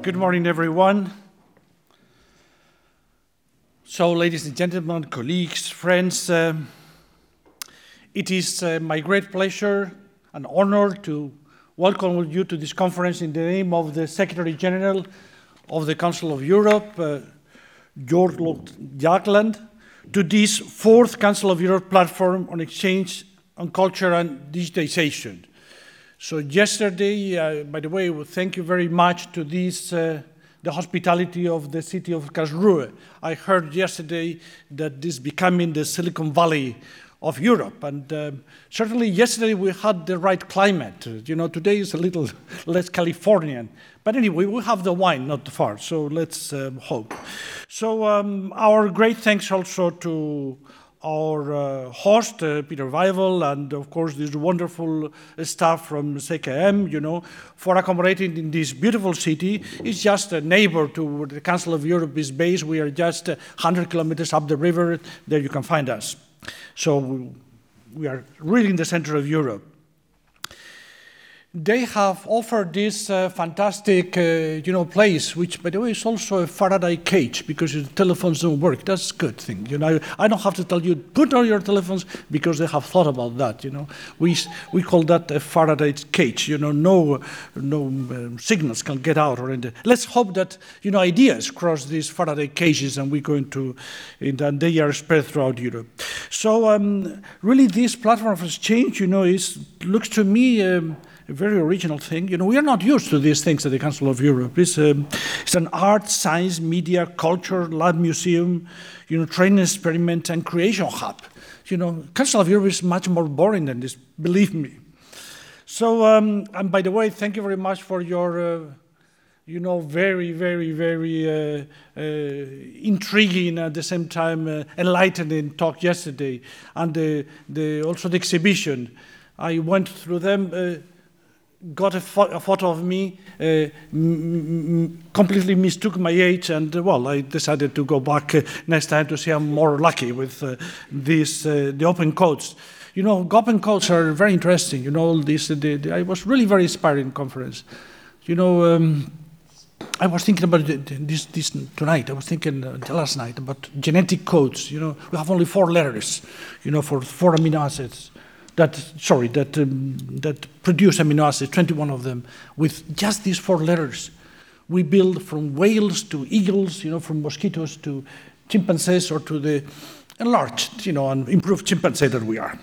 Good morning, everyone. So, ladies and gentlemen, colleagues, friends, um, it is uh, my great pleasure and honor to welcome you to this conference in the name of the Secretary General of the Council of Europe, uh, George Jagland, to this fourth Council of Europe platform on exchange on culture and digitization. So yesterday, uh, by the way, well, thank you very much to this, uh, the hospitality of the city of Karlsruhe. I heard yesterday that this is becoming the Silicon Valley of Europe. And um, certainly yesterday we had the right climate. You know, today is a little less Californian. But anyway, we have the wine not far, so let's um, hope. So um, our great thanks also to our uh, host, uh, Peter Weibel, and of course this wonderful staff from ZKM, you know, for accommodating in this beautiful city. It's just a neighbor to where the Council of Europe is based. We are just 100 kilometers up the river. There you can find us. So we are really in the center of Europe they have offered this uh, fantastic, uh, you know, place, which, by the way, is also a Faraday cage because the telephones don't work. That's a good thing, you know. I don't have to tell you put on your telephones because they have thought about that, you know. We we call that a Faraday cage, you know. No no um, signals can get out or anything. Let's hope that you know ideas cross these Faraday cages and we're going to, and they are spread throughout Europe. So um, really, this platform of exchange, you know, is looks to me. Um, a very original thing. You know, we are not used to these things at the Council of Europe. It's, um, it's an art, science, media, culture, lab museum, you know, training experiment and creation hub. You know, Council of Europe is much more boring than this, believe me. So, um, and by the way, thank you very much for your, uh, you know, very, very, very uh, uh, intriguing at the same time uh, enlightening talk yesterday, and the, the, also the exhibition. I went through them uh, got a, fo a, photo of me, uh, completely mistook my age, and uh, well, I decided to go back uh, next time to see I'm more lucky with uh, these uh, the open codes. You know, open codes are very interesting. You know, all this. The, the, I was really very inspiring conference. You know. Um, I was thinking about this, this tonight. I was thinking uh, last night about genetic codes. You know, we have only four letters, you know, for four amino acids that, sorry, that, um, that produce amino acids, 21 of them, with just these four letters. We build from whales to eagles, you know, from mosquitoes to chimpanzees or to the enlarged, you know, and improved chimpanzee that we are.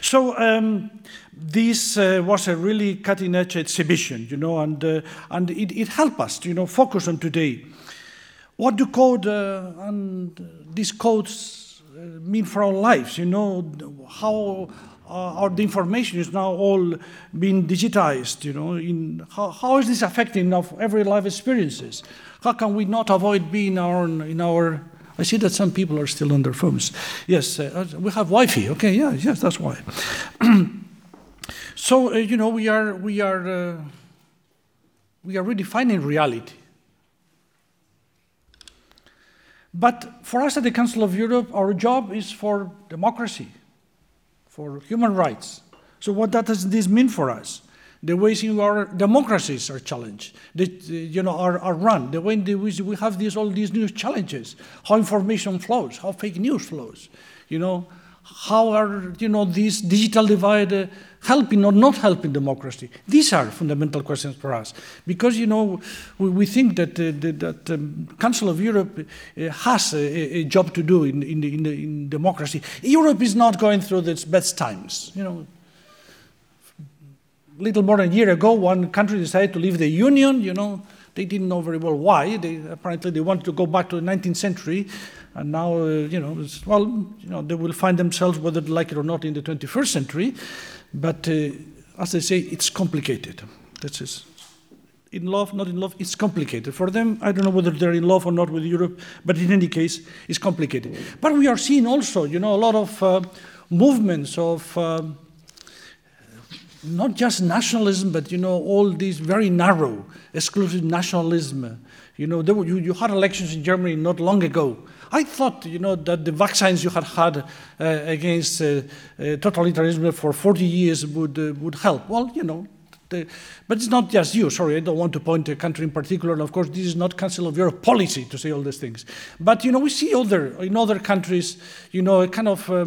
So um, this uh, was a really cutting-edge exhibition, you know, and, uh, and it, it, helped us, you know, focus on today. What do code uh, and these codes uh, mean for our lives? You know, how uh, or the information is now all being digitized, you know, in how, how is this affecting of every life experiences? How can we not avoid being our, in our, I see that some people are still on their phones. Yes, uh, we have Wi-Fi, okay, yeah, yes, that's why. so, uh, you know, we are, we are, uh, we are redefining reality. But for us at the Council of Europe, our job is for democracy, for human rights. So what does this mean for us? The ways in which our democracies are challenged, the, you know, are, are run, the way in which we have these, all these new challenges, how information flows, how fake news flows, you know, how are, you know, this digital divide uh, helping or not helping democracy? These are fundamental questions for us. Because, you know, we, we think that uh, the that, um, Council of Europe uh, has a, a, job to do in, in, in, in, democracy. Europe is not going through its best times. You know, little more than a year ago, one country decided to leave the Union, you know, they didn't know very well why. They, apparently, they wanted to go back to the 19th century, and now, uh, you know, well, you know, they will find themselves, whether they like it or not, in the 21st century. But uh, as I say, it's complicated. That's in love, not in love, it's complicated. For them, I don't know whether they're in love or not with Europe, but in any case, it's complicated. But we are seeing also, you know, a lot of uh, movements of uh, not just nationalism, but, you know, all these very narrow, exclusive nationalism. You know, were, you, you had elections in Germany not long ago I thought, you know, that the vaccines you had had uh, against uh, uh, totalitarianism for 40 years would, uh, would help. Well, you know, The, but it's not just you. Sorry, I don't want to point a country in particular. And of course, this is not Council of Europe policy to say all these things. But you know, we see other in other countries, you know, a kind of. Uh,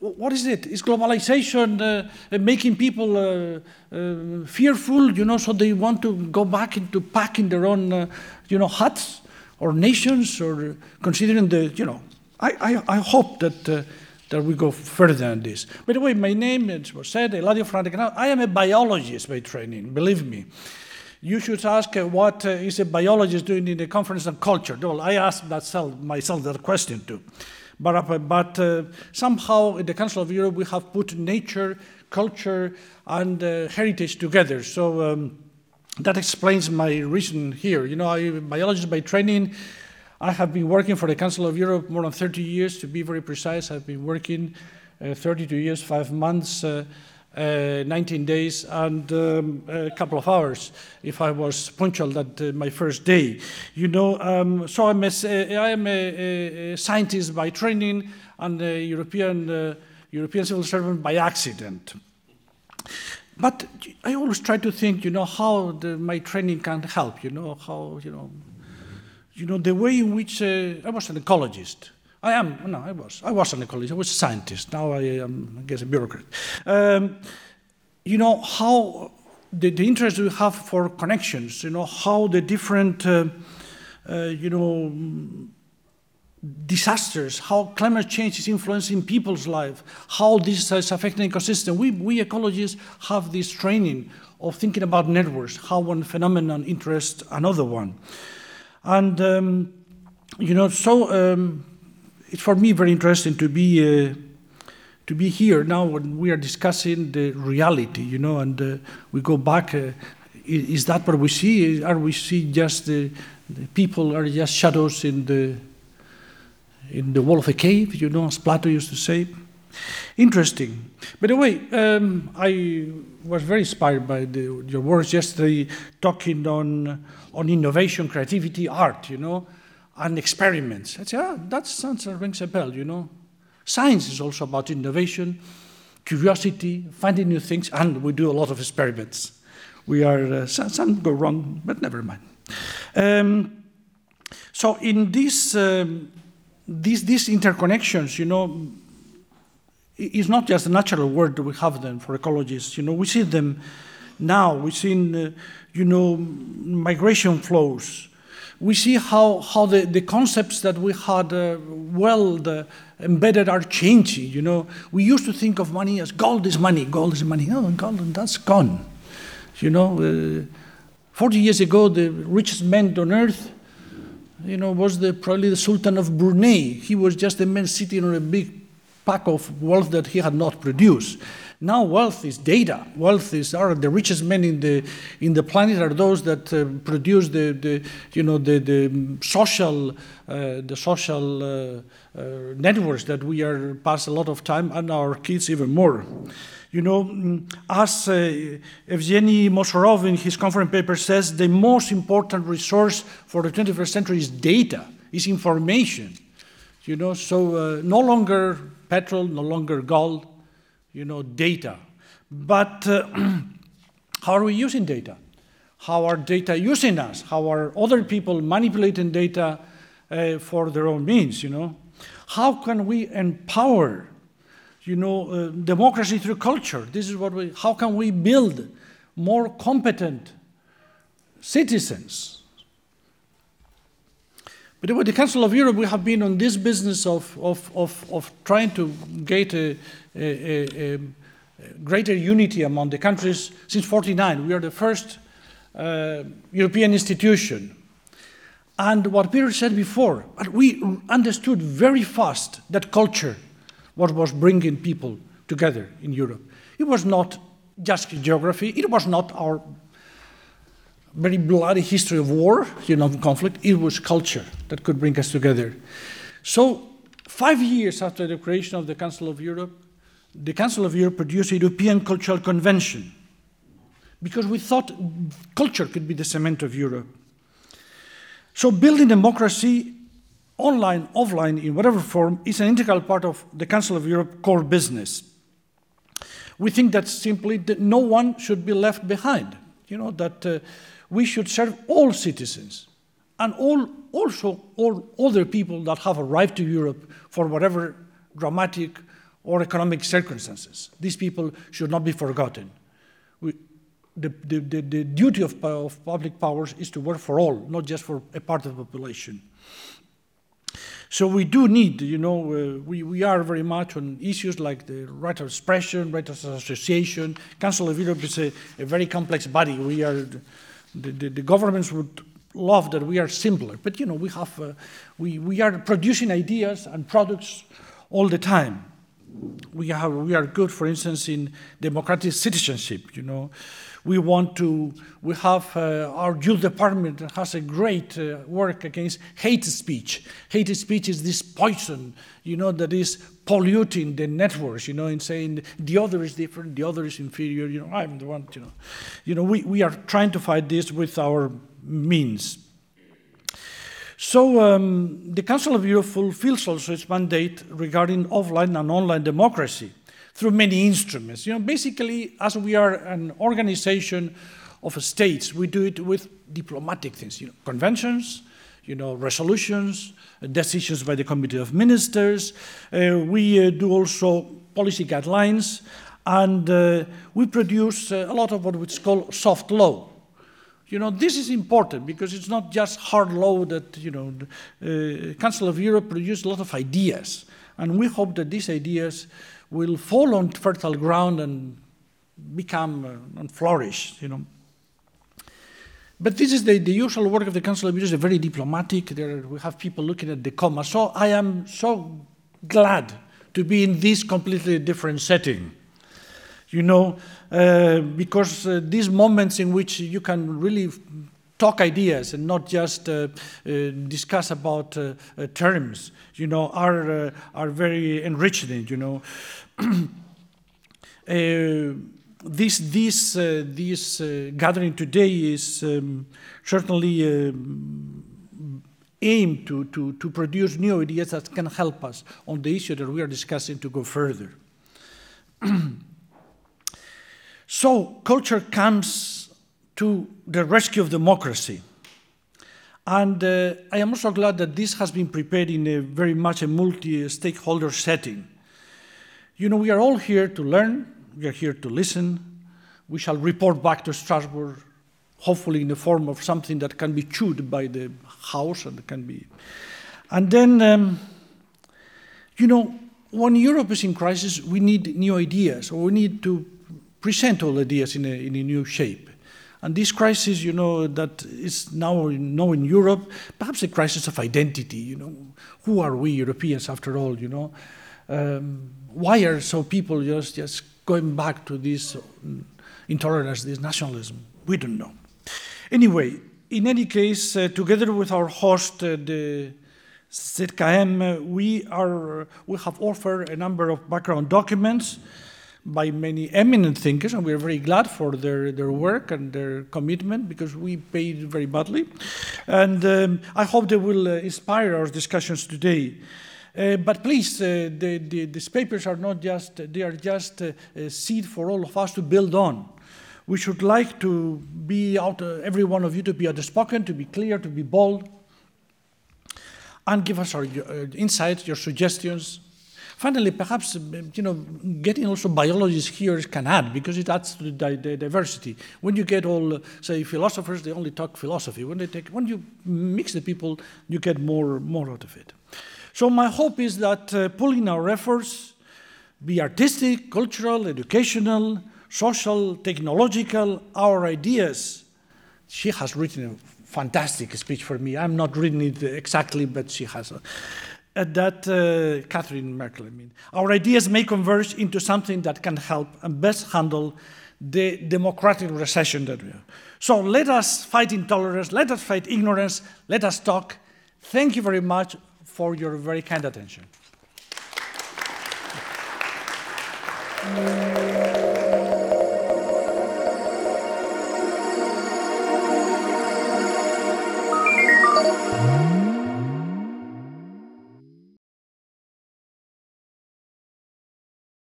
what is it? Is globalization uh, making people uh, uh, fearful? You know, so they want to go back into packing their own, uh, you know, huts or nations, or considering the, you know, I, I, I hope that uh, that we go further than this. By the way, my name, it was said, Eladio Fernández I am a biologist by training, believe me. You should ask uh, what is a biologist doing in the conference on culture. Well, I asked myself that question too. But, but uh, somehow in the Council of Europe we have put nature, culture, and uh, heritage together. So um, that explains my reason here. You know, I'm a biologist by training. I have been working for the Council of Europe more than 30 years, to be very precise. I've been working uh, 32 years, five months. Uh, uh, 19 days and um, a couple of hours if I was punctual that uh, my first day. You know, um, so I'm a, I am a, a, scientist by training and a European, uh, European civil servant by accident. But I always try to think, you know, how the, my training can help, you know, how, you know, you know, the way in which uh, I was an ecologist. I am, no, I was. I was an ecologist, I was a scientist. Now I am, I guess, a bureaucrat. Um, you know, how the, the, interest we have for connections, you know, how the different, uh, uh, you know, disasters, how climate change is influencing people's life, how this is affecting the ecosystem. We, we ecologists have this training of thinking about networks, how one phenomenon interests another one. And, um, you know, so um, it's for me very interesting to be uh, to be here now when we are discussing the reality, you know, and uh, we go back. Uh, is that what we see? Are we see just the, the, people are just shadows in the in the wall of a cave, you know, as Plato used to say? Interesting. By the way, um, I was very inspired by the, your words yesterday, talking on on innovation, creativity, art. You know and experiments. I say, ah, that sounds uh, rings a bell, you know. Science is also about innovation, curiosity, finding new things, and we do a lot of experiments. We are, uh, some, go wrong, but never mind. Um, so in this, um, these, these interconnections, you know, it's not just a natural word that we have them for ecologists. You know, we see them now. We've seen, uh, you know, migration flows, we see how, how the, the concepts that we had uh, well embedded are changing. You know, we used to think of money as gold is money, gold is money. No, gold, that's gone. You know, uh, 40 years ago, the richest man on earth, you know, was the, probably the Sultan of Brunei. He was just a man sitting on a big pack of wealth that he had not produced. Now wealth is data. Wealth is are the richest men in the in the planet are those that uh, produce the, the you know the the social uh, the social uh, uh networks that we are pass a lot of time and our kids even more. You know, mm, as uh, Evgeny Morozov in his conference paper says, the most important resource for the 21st century is data, is information. You know, so uh, no longer petrol, no longer gold, you know, data. But uh, how are we using data? How are data using us? How are other people manipulating data uh, for their own means, you know? How can we empower, you know, uh, democracy through culture? This is what we, how can we build more competent citizens? But with the Council of Europe, we have been on this business of, of, of, of trying to get a, greater unity among the countries since 49. We are the first uh, European institution. And what Peter said before, we understood very fast that culture what was bringing people together in Europe. It was not just geography, it was not our very bloody history of war, you know, conflict, it was culture that could bring us together. So, five years after the creation of the Council of Europe, the Council of Europe produced a European Cultural Convention because we thought culture could be the cement of Europe. So, building democracy, online, offline, in whatever form, is an integral part of the Council of Europe core business. We think that simply that no one should be left behind, you know, that uh, we should serve all citizens and all, also all other people that have arrived to Europe for whatever dramatic or economic circumstances. These people should not be forgotten. We, the, the, the, the, duty of, of public powers is to work for all, not just for a part of the population. So we do need, you know, uh, we, we are very much on issues like the right of expression, right of association. Council of Europe is a, a very complex body. We are, the, the, the, governments would love that we are simpler, but you know, we have, uh, we, we are producing ideas and products all the time. We, have, we are good, for instance, in democratic citizenship, you know we want to, we have uh, our youth department has a great uh, work against hate speech. Hate speech is this poison, you know, that is polluting the networks, you know, and saying the other is different, the other is inferior, you know, I'm the one, you know. You know, we, we are trying to fight this with our means. So um, the Council of Europe fulfills also its mandate regarding offline and online democracy through many instruments. You know, basically, as we are an organization of states, we do it with diplomatic things, you know, conventions, you know, resolutions, decisions by the Committee of Ministers. Uh, we uh, do also policy guidelines, and uh, we produce uh, a lot of what we call soft law. You know, this is important because it's not just hard law that, you know, the uh, Council of Europe produces a lot of ideas, and we hope that these ideas will fall on fertile ground and become uh, and flourish, you know. But this is the, the usual work of the Council of Europe, is very diplomatic. There, we have people looking at the comma. So I am so glad to be in this completely different setting. You know, uh, because uh, these moments in which you can really talk ideas and not just uh, uh, discuss about uh, uh terms, you know, are, are very enriching, you know. This this, this gathering today is um, certainly um, aimed to, to, to produce new ideas that can help us on the issue that we are discussing to go further. so culture comes to the rescue of democracy. And uh, I am also glad that this has been prepared in a very much a multi-stakeholder setting. You know, we are all here to learn, we are here to listen. We shall report back to Strasbourg, hopefully in the form of something that can be chewed by the House and can be. And then, um, you know, when Europe is in crisis, we need new ideas, or we need to present all ideas in a, in a new shape. And this crisis, you know, that is now, now in Europe, perhaps a crisis of identity, you know. Who are we Europeans after all, you know? Um, why are so people just, just going back to this intolerance, this nationalism? We don't know. Anyway, in any case, uh, together with our host, uh, the ZKM, we, are, we have offered a number of background documents by many eminent thinkers, and we're very glad for their, their work and their commitment because we paid very badly. And um, I hope they will uh, inspire our discussions today. Uh, but please, uh, the, the, these papers are not just, they are just uh, a seed for all of us to build on. We should like to be out, uh, every one of you to be outspoken, to be clear, to be bold, and give us our uh, insights, your suggestions, Finally, perhaps you know, getting also biologists here can add because it adds to the, the diversity. When you get all, say, philosophers, they only talk philosophy. When they take, when you mix the people, you get more, more out of it. So my hope is that uh, pulling our efforts, be artistic, cultural, educational, social, technological, our ideas. She has written a fantastic speech for me. I'm not reading it exactly, but she has. Uh, that uh, Catherine Merkel, I mean, our ideas may converge into something that can help and best handle the democratic recession that we have. So let us fight intolerance, let us fight ignorance, let us talk. Thank you very much for your very kind attention.